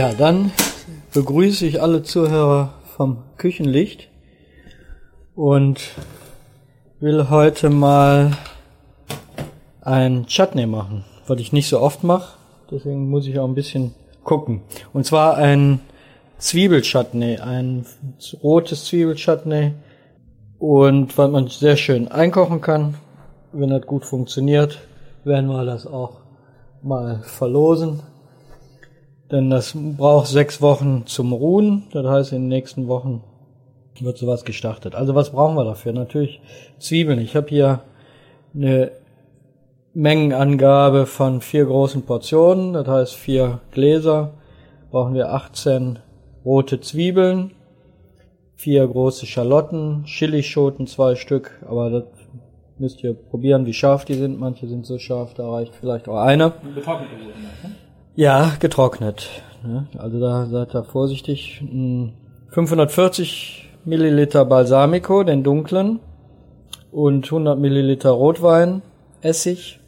Ja, dann begrüße ich alle Zuhörer vom Küchenlicht und will heute mal ein Chutney machen, was ich nicht so oft mache. Deswegen muss ich auch ein bisschen gucken. Und zwar ein Zwiebelchutney, ein rotes Zwiebelchutney und was man sehr schön einkochen kann. Wenn das gut funktioniert, werden wir das auch mal verlosen. Denn das braucht sechs Wochen zum Ruhen. Das heißt, in den nächsten Wochen wird sowas gestartet. Also was brauchen wir dafür? Natürlich Zwiebeln. Ich habe hier eine Mengenangabe von vier großen Portionen. Das heißt, vier Gläser brauchen wir 18 rote Zwiebeln, vier große Schalotten, Chilischoten zwei Stück, aber das müsst ihr probieren, wie scharf die sind. Manche sind so scharf, da reicht vielleicht auch eine. Getrocknet ne? Ja, getrocknet. Ne? Also da seid ihr vorsichtig. 540 Milliliter Balsamico, den dunklen, und 100 Milliliter Rotwein, Essig,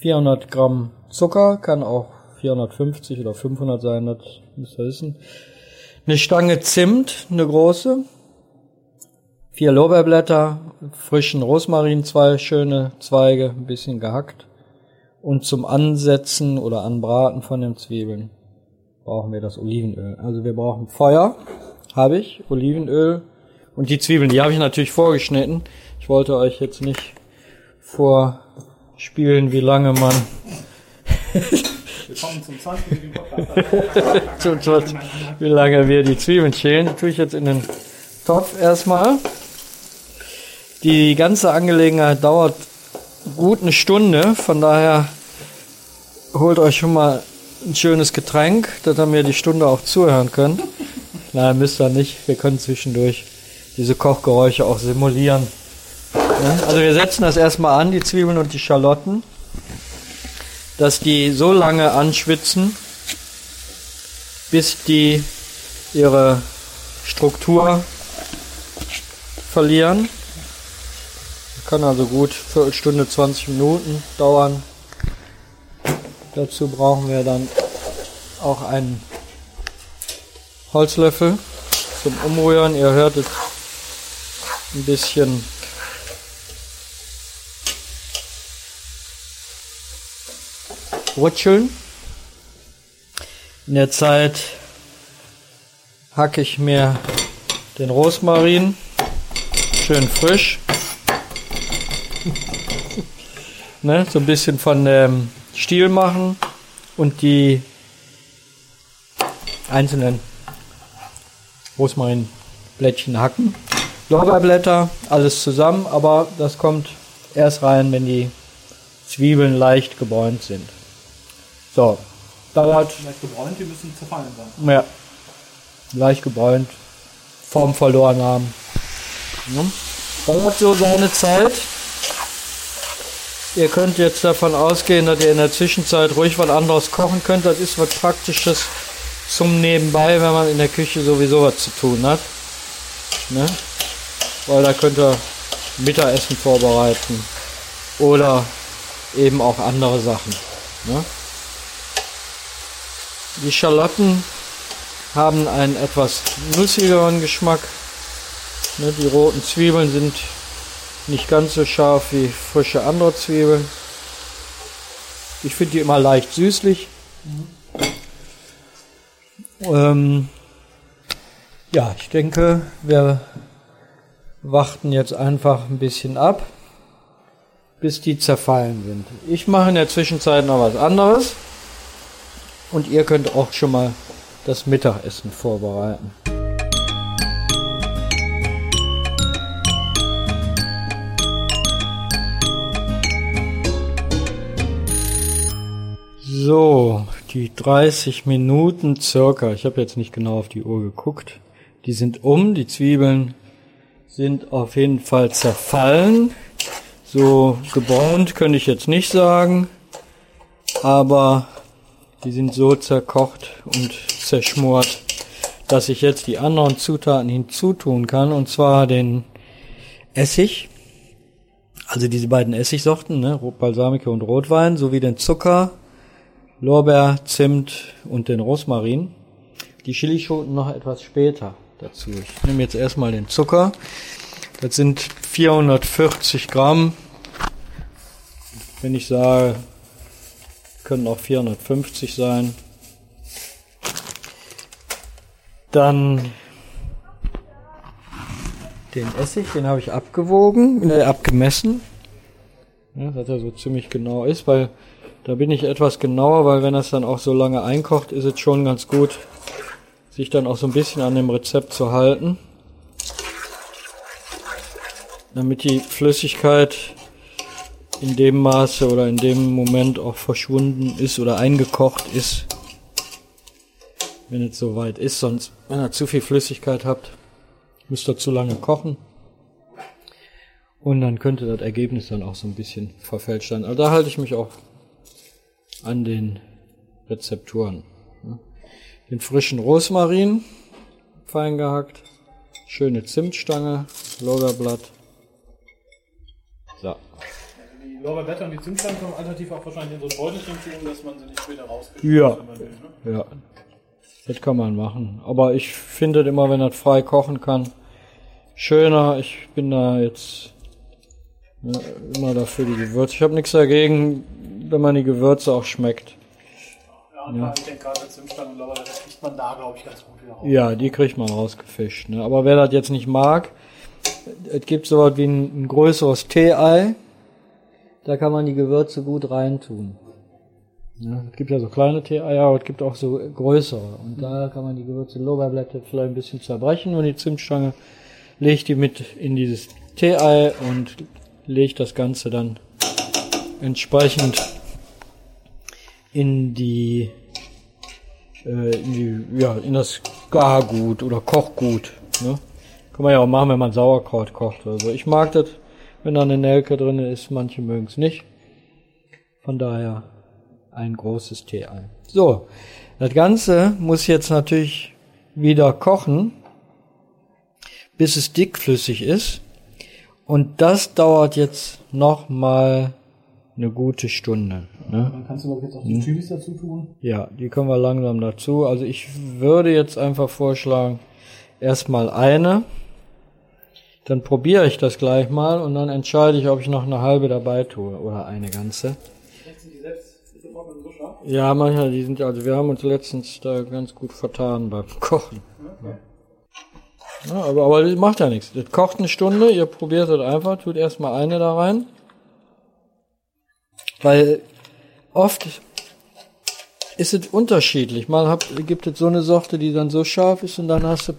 400 Gramm Zucker, kann auch 450 oder 500 sein, das müsst ihr wissen. Eine Stange Zimt, eine große, vier Lorbeerblätter, frischen Rosmarin, zwei schöne Zweige, ein bisschen gehackt. Und zum Ansetzen oder Anbraten von den Zwiebeln brauchen wir das Olivenöl. Also wir brauchen Feuer, habe ich, Olivenöl und die Zwiebeln, die habe ich natürlich vorgeschnitten. Ich wollte euch jetzt nicht vorspielen, wie lange man Willkommen zum 20. Podcast. wie lange wir die Zwiebeln schälen. Die tue ich jetzt in den Topf erstmal. Die ganze Angelegenheit dauert gut eine Stunde, von daher holt euch schon mal ein schönes Getränk, dass ihr mir die Stunde auch zuhören könnt. Nein, müsst ihr nicht. Wir können zwischendurch diese Kochgeräusche auch simulieren. Ja, also wir setzen das erstmal an, die Zwiebeln und die Schalotten, dass die so lange anschwitzen, bis die ihre Struktur verlieren. Kann also gut Viertelstunde, 20 Minuten dauern. Dazu brauchen wir dann auch einen Holzlöffel zum Umrühren. Ihr hört es ein bisschen rutscheln. In der Zeit hacke ich mir den Rosmarin schön frisch ne, so ein bisschen von dem Stiel machen und die einzelnen Rosmarinblättchen hacken. Lorbeerblätter, alles zusammen, aber das kommt erst rein, wenn die Zwiebeln leicht gebräunt sind. So, dauert. Leicht gebräunt, die müssen zerfallen sein. Ja, leicht gebräunt, Form verloren haben. Ja. Dauert so seine Zeit. Ihr könnt jetzt davon ausgehen, dass ihr in der Zwischenzeit ruhig was anderes kochen könnt. Das ist was Praktisches zum Nebenbei, wenn man in der Küche sowieso was zu tun hat. Ne? Weil da könnt ihr Mittagessen vorbereiten oder eben auch andere Sachen. Ne? Die Schalotten haben einen etwas nussigeren Geschmack. Ne? Die roten Zwiebeln sind nicht ganz so scharf wie frische andere Zwiebeln. Ich finde die immer leicht süßlich. Ähm, ja, ich denke, wir warten jetzt einfach ein bisschen ab, bis die zerfallen sind. Ich mache in der Zwischenzeit noch was anderes und ihr könnt auch schon mal das Mittagessen vorbereiten. So, die 30 Minuten circa, ich habe jetzt nicht genau auf die Uhr geguckt, die sind um, die Zwiebeln sind auf jeden Fall zerfallen. So gebräunt könnte ich jetzt nicht sagen, aber die sind so zerkocht und zerschmort, dass ich jetzt die anderen Zutaten hinzutun kann, und zwar den Essig, also diese beiden Essigsorten, ne, Balsamico und Rotwein, sowie den Zucker, Lorbeer, Zimt und den Rosmarin. Die Chilischoten noch etwas später dazu. Ich nehme jetzt erstmal den Zucker. Das sind 440 Gramm. Wenn ich sage, können auch 450 sein. Dann den Essig, den habe ich abgewogen, äh, abgemessen. Ja, dass er so ziemlich genau ist, weil da bin ich etwas genauer, weil wenn das dann auch so lange einkocht, ist es schon ganz gut, sich dann auch so ein bisschen an dem Rezept zu halten. Damit die Flüssigkeit in dem Maße oder in dem Moment auch verschwunden ist oder eingekocht ist, wenn es soweit ist. Sonst, wenn ihr zu viel Flüssigkeit habt, müsst ihr zu lange kochen. Und dann könnte das Ergebnis dann auch so ein bisschen verfälscht sein. Aber da halte ich mich auch an den Rezepturen. Den frischen Rosmarin, fein gehackt, schöne Zimtstange, Lorbeerblatt. So. Die Lorbeerblätter und die Zimtstange kommen alternativ auch wahrscheinlich in so ein Beutelchen tun, dass man sie nicht später rauskriegt. Ja. Will, ne? Ja. Das kann man machen. Aber ich finde immer, wenn das frei kochen kann, schöner. Ich bin da jetzt ja, immer dafür die Gewürze. Ich habe nichts dagegen, wenn man die Gewürze auch schmeckt. Ja, ja. ich denke gerade Zimtstangen und das kriegt man da, glaube ich, ganz gut wieder raus. Ja, die kriegt man rausgefischt. Ne? Aber wer das jetzt nicht mag, es gibt so was wie ein, ein größeres Tee-Ei. Da kann man die Gewürze gut reintun. Ja, es gibt ja so kleine Tee-Eier, aber es gibt auch so größere. Und da kann man die Gewürze Lorbeerblätter vielleicht ein bisschen zerbrechen und die Zimtstange legt die mit in dieses Tee-Ei und legt das Ganze dann entsprechend in die, äh, in die, ja, in das Gargut oder Kochgut. Ne? Kann man ja auch machen, wenn man Sauerkraut kocht. Also ich mag das, wenn da eine Nelke drin ist. Manche mögen es nicht. Von daher ein großes Tee-Ei. So, das Ganze muss jetzt natürlich wieder kochen, bis es dickflüssig ist. Und das dauert jetzt noch mal eine gute Stunde. Ne? Dann kannst du doch jetzt auch die hm. Chilis dazu tun. Ja, die können wir langsam dazu. Also ich würde jetzt einfach vorschlagen, erstmal eine. Dann probiere ich das gleich mal und dann entscheide ich, ob ich noch eine halbe dabei tue oder eine ganze. Ja, manchmal, die sind ja, also wir haben uns letztens da ganz gut vertan beim Kochen. Okay. Ja, aber, aber das macht ja nichts. Das kocht eine Stunde, ihr probiert es einfach, tut erstmal eine da rein. Weil oft ist es unterschiedlich. Mal hab, gibt es so eine Sorte, die dann so scharf ist und dann hast du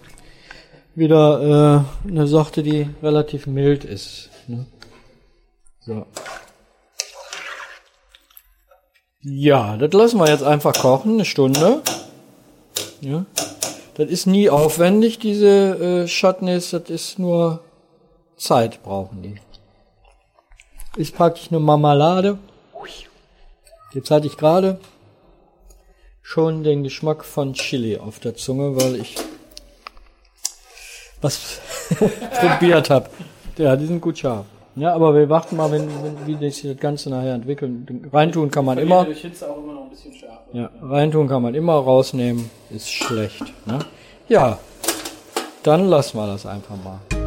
wieder äh, eine Sorte, die relativ mild ist. Ne? So. Ja, das lassen wir jetzt einfach kochen, eine Stunde. Ja. Das ist nie aufwendig, diese äh, Chutneys, das ist nur Zeit brauchen die. Ist praktisch eine Marmelade. Jetzt hatte ich gerade schon den Geschmack von Chili auf der Zunge, weil ich was probiert habe. Ja, die sind gut scharf. Ja, aber wir warten mal, wenn, wenn wie sich das Ganze nachher entwickelt. Reintun kann man immer. Durch Hitze auch immer noch ein bisschen schärfer. Ja, reintun kann man immer, rausnehmen ist schlecht. Ne? Ja, dann lassen wir das einfach mal.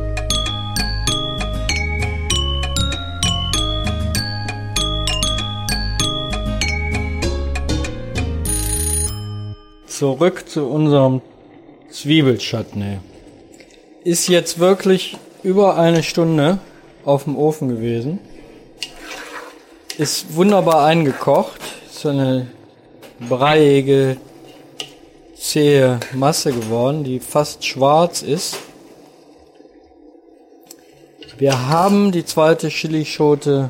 Zurück zu unserem Zwiebelchutney. Ist jetzt wirklich über eine Stunde auf dem Ofen gewesen. Ist wunderbar eingekocht. Ist so eine breiige, zähe Masse geworden, die fast schwarz ist. Wir haben die zweite Chilischote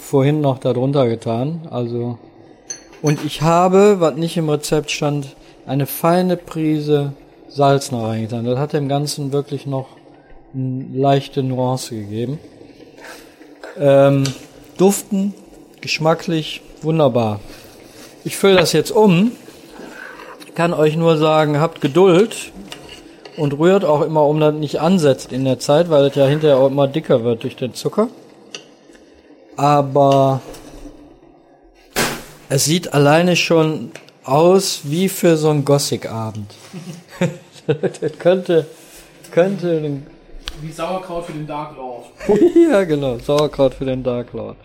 vorhin noch darunter getan, also und ich habe, was nicht im Rezept stand, eine feine Prise Salz noch reingetan. Das hat dem Ganzen wirklich noch eine leichte Nuance gegeben. Ähm, duften, geschmacklich, wunderbar. Ich fülle das jetzt um. Kann euch nur sagen, habt Geduld und rührt auch immer um, das nicht ansetzt in der Zeit, weil es ja hinterher auch immer dicker wird durch den Zucker. Aber Es sieht alleine schon aus wie für so einen Gothic-Abend. das könnte, könnte Wie Sauerkraut für den Dark Lord. ja, genau. Sauerkraut für den Dark Lord.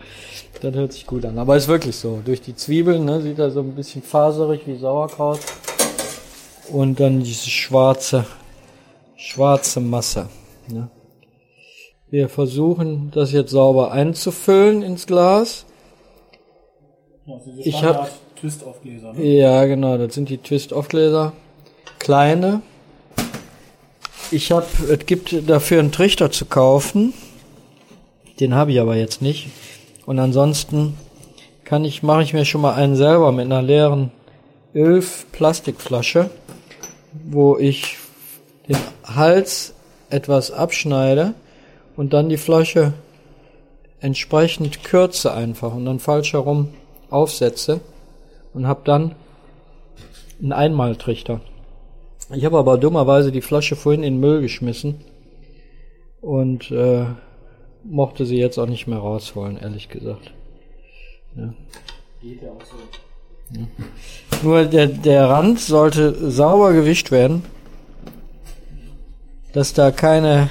Das hört sich gut an. Aber ist wirklich so. Durch die Zwiebeln ne, sieht er so ein bisschen faserig wie Sauerkraut. Und dann diese schwarze, schwarze Masse. Ne. Wir versuchen das jetzt sauber einzufüllen ins Glas. Ja, Ich hab- Standard Twist-Aufgläser. Ne? Ja, genau. Das sind die Twist-Off-Gläser. Kleine. Ich habe, es gibt dafür einen Trichter zu kaufen. Den habe ich aber jetzt nicht. Und ansonsten kann ich, mache ich mir schon mal einen selber mit einer leeren Öl-Plastikflasche, wo ich den Hals etwas abschneide und dann die Flasche entsprechend kürze einfach und dann falsch herum aufsetze und habe dann einen Einmaltrichter. Ich habe aber dummerweise die Flasche vorhin in den Müll geschmissen und äh, mochte sie jetzt auch nicht mehr rausholen, ehrlich gesagt. Geht ja auch so. Nur der, der Rand sollte sauber gewischt werden, dass da keine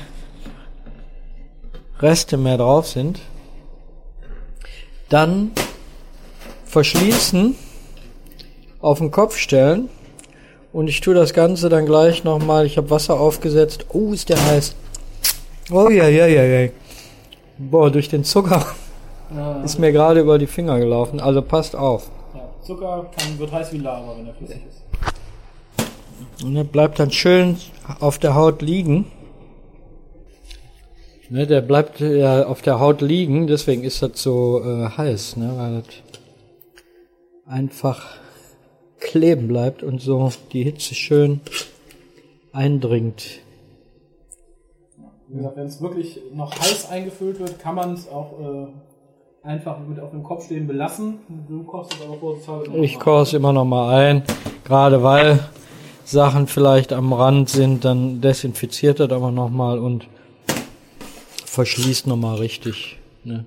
Reste mehr drauf sind. Dann verschließen, auf den Kopf stellen und ich tue das Ganze dann gleich nochmal. Ich habe Wasser aufgesetzt. Oh, ist der heiß. Oh ja, ja, ja, ja. Boah, durch den Zucker Ja, ist mir gerade über die Finger gelaufen. Also passt auf. ja. Zucker kann, wird heiß wie Lava, wenn er flüssig ist. Und er bleibt dann schön auf der Haut liegen. Ne, der bleibt ja auf der Haut liegen, deswegen ist das so äh, heiß, ne, weil das einfach kleben bleibt und so die Hitze schön eindringt. Wie gesagt, wenn es wirklich noch heiß eingefüllt wird, kann man es auch äh, einfach mit auf dem Kopf stehen belassen. Du kochst es aber vorsichtshalber Ich koche es immer noch mal ein, gerade weil Sachen vielleicht am Rand sind, dann desinfiziert das aber noch mal und verschließt noch mal richtig. Ne?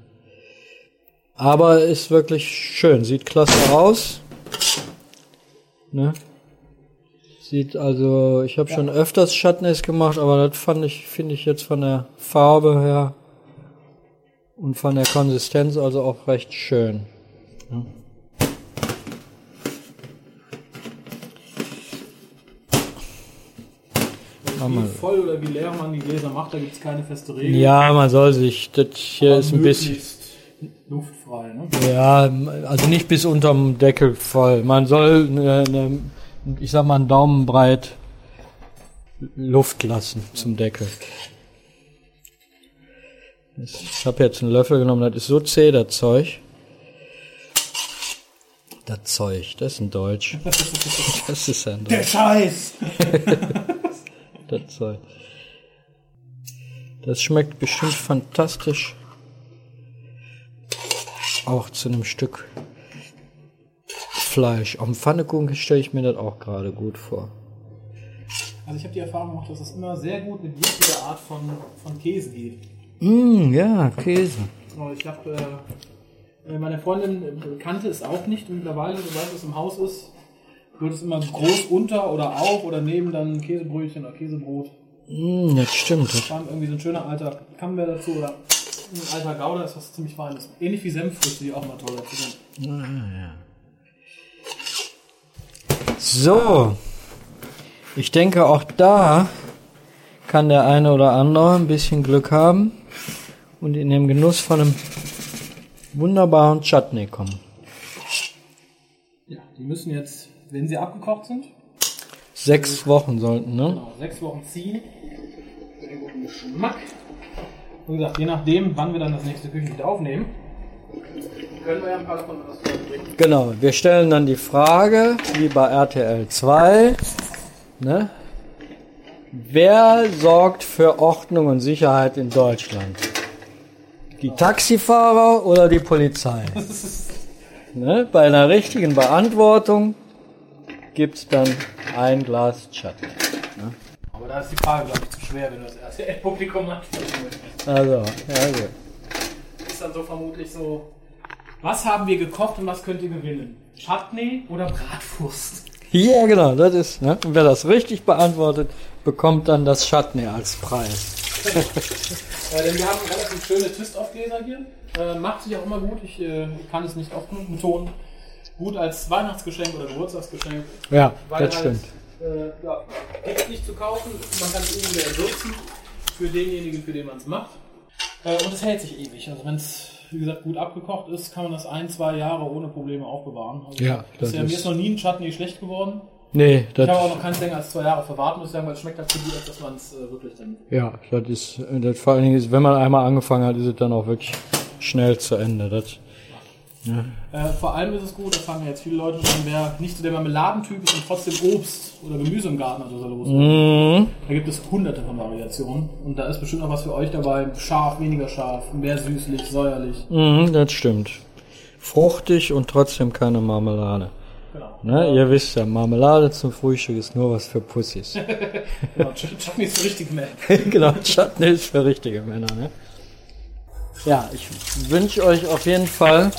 Aber ist wirklich schön, sieht klasse aus. Ne? Sieht also, ich habe schon öfters Chutneys gemacht, aber das fand ich, finde ich jetzt von der Farbe her und von der Konsistenz also auch recht schön. Wie voll oder wie leer man die Gläser macht, da gibt es keine feste Regel. Ja, man soll sich, das hier Aber ist ein bisschen, luftfrei. Ne? ja, also nicht bis unterm Deckel voll. Man soll, eine, eine, ich sag mal, einen Daumen breit Luft lassen zum Deckel. Ich habe jetzt einen Löffel genommen, das ist so zäh, das Zeug. Das Zeug, das ist ein Deutsch. Das ist ein Der Deutsch, Scheiß! das Zeug. Das schmeckt bestimmt fantastisch. Auch zu einem Stück Fleisch. Am Pfannekuchen stelle ich mir das auch gerade gut vor. Also ich habe die Erfahrung gemacht, dass es immer sehr gut mit jeglicher Art von, von Käse geht. Mm, ja, Käse. Ich habe, äh, äh, meine Freundin äh, kannte es auch nicht und mittlerweile, sobald es im Haus ist, wird es immer groß unter oder auf oder neben dann Käsebrötchen oder Käsebrot. Mm, das stimmt. Das, Kam irgendwie so ein schöner alter Camembert dazu oder ein alter Gouda, ist was ziemlich Feines. Ähnlich wie Senffrüchte, die auch mal toll dazu sind. So. Ich denke, auch da kann der eine oder andere ein bisschen Glück haben und in den Genuss von einem wunderbaren Chutney kommen. Ja, die müssen jetzt, wenn sie abgekocht sind, Sechs Wochen sollten, ne? genau, sechs Wochen ziehen. Für den guten Geschmack. Und wie gesagt, je nachdem, wann wir dann das nächste Küchen wieder aufnehmen, können wir ja ein paar davon was bringen. Genau, wir stellen dann die Frage, wie bei RTL 2, ne? Wer sorgt für Ordnung und Sicherheit in Deutschland? Die Taxifahrer oder die Polizei? ne? Bei einer richtigen Beantwortung gibt's dann ein Glas Chutney. Aber da ist die Frage, glaube ich, zu schwer, wenn du das RTL-Publikum ansprechen möchtest. Also, ja gut. ist dann so vermutlich so, was haben wir gekocht und was könnt ihr gewinnen? Chutney oder Bratwurst? Ja, genau, das ist, ne? Und wer das richtig beantwortet, bekommt dann das Chutney als Preis. Äh, denn wir haben relativ schöne Twist-Off-Gläser hier. Äh, macht sich auch immer gut. Ich äh, kann es nicht oft genug betonen. Gut als Weihnachtsgeschenk oder Geburtstagsgeschenk. Ja, das halt, stimmt. Äh, ja, gibt's nicht zu kaufen. Man kann es irgendwie erwürzen für denjenigen, für den man es macht. Äh, und es hält sich ewig. Also wenn es, wie gesagt, gut abgekocht ist, kann man das ein, zwei Jahre ohne Probleme aufbewahren. Also Ja, das bisher, mir ist- ist noch nie ein Chutney schlecht geworden. Nee, Ich habe auch das, noch keins länger als zwei Jahre verwahrt, muss sagen, weil es schmeckt halt so gut, als dass man es äh, wirklich dann ja, das ist, das vor allen Dingen ist, wenn man einmal angefangen hat, ist es dann auch wirklich schnell zu Ende. Das, Äh, vor allem ist es gut, das haben ja jetzt viele Leute schon, wer nicht so der Marmeladentyp ist und trotzdem Obst oder Gemüse im Garten hat, was er los mhm. Da gibt es hunderte von Variationen. Und da ist bestimmt noch was für euch dabei. Scharf, weniger scharf, mehr süßlich, säuerlich. Mhm, das stimmt. Fruchtig und trotzdem keine Marmelade. Genau. Ne? Ihr wisst ja, Marmelade zum Frühstück ist nur was für Pussys. genau. Chutney ist so richtig mehr. genau, Chutney ist für richtige Männer, ne? Ja, ich wünsche euch auf jeden Fall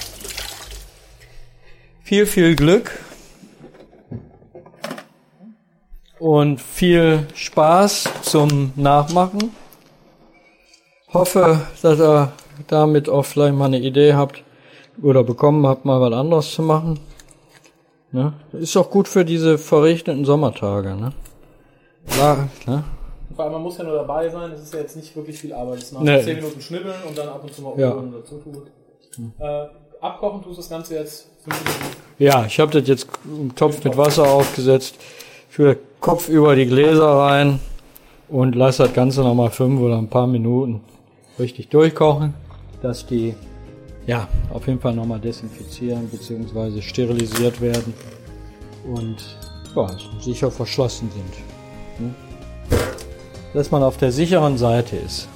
viel, viel Glück und viel Spaß zum Nachmachen. Hoffe, dass ihr damit auch vielleicht mal eine Idee habt oder bekommen habt, mal was anderes zu machen. Ne? Ist auch gut für diese verregneten Sommertage, ne? Ja, ne? Vor allem, man muss ja nur dabei sein. Es ist ja jetzt nicht wirklich viel Arbeit. Es macht Nee. 10 Minuten schnibbeln und dann ab und zu mal Ja. dazu tun. Äh, abkochen tust du das Ganze jetzt 5 Minuten. Ja, ich habe das jetzt im Topf mit Wasser aufgesetzt, für Kopf über die Gläser rein und lasse das Ganze nochmal fünf oder ein paar Minuten richtig durchkochen, dass die ja auf jeden Fall nochmal desinfizieren bzw. sterilisiert werden und ja, sicher verschlossen sind. Hm? Dass man auf der sicheren Seite ist.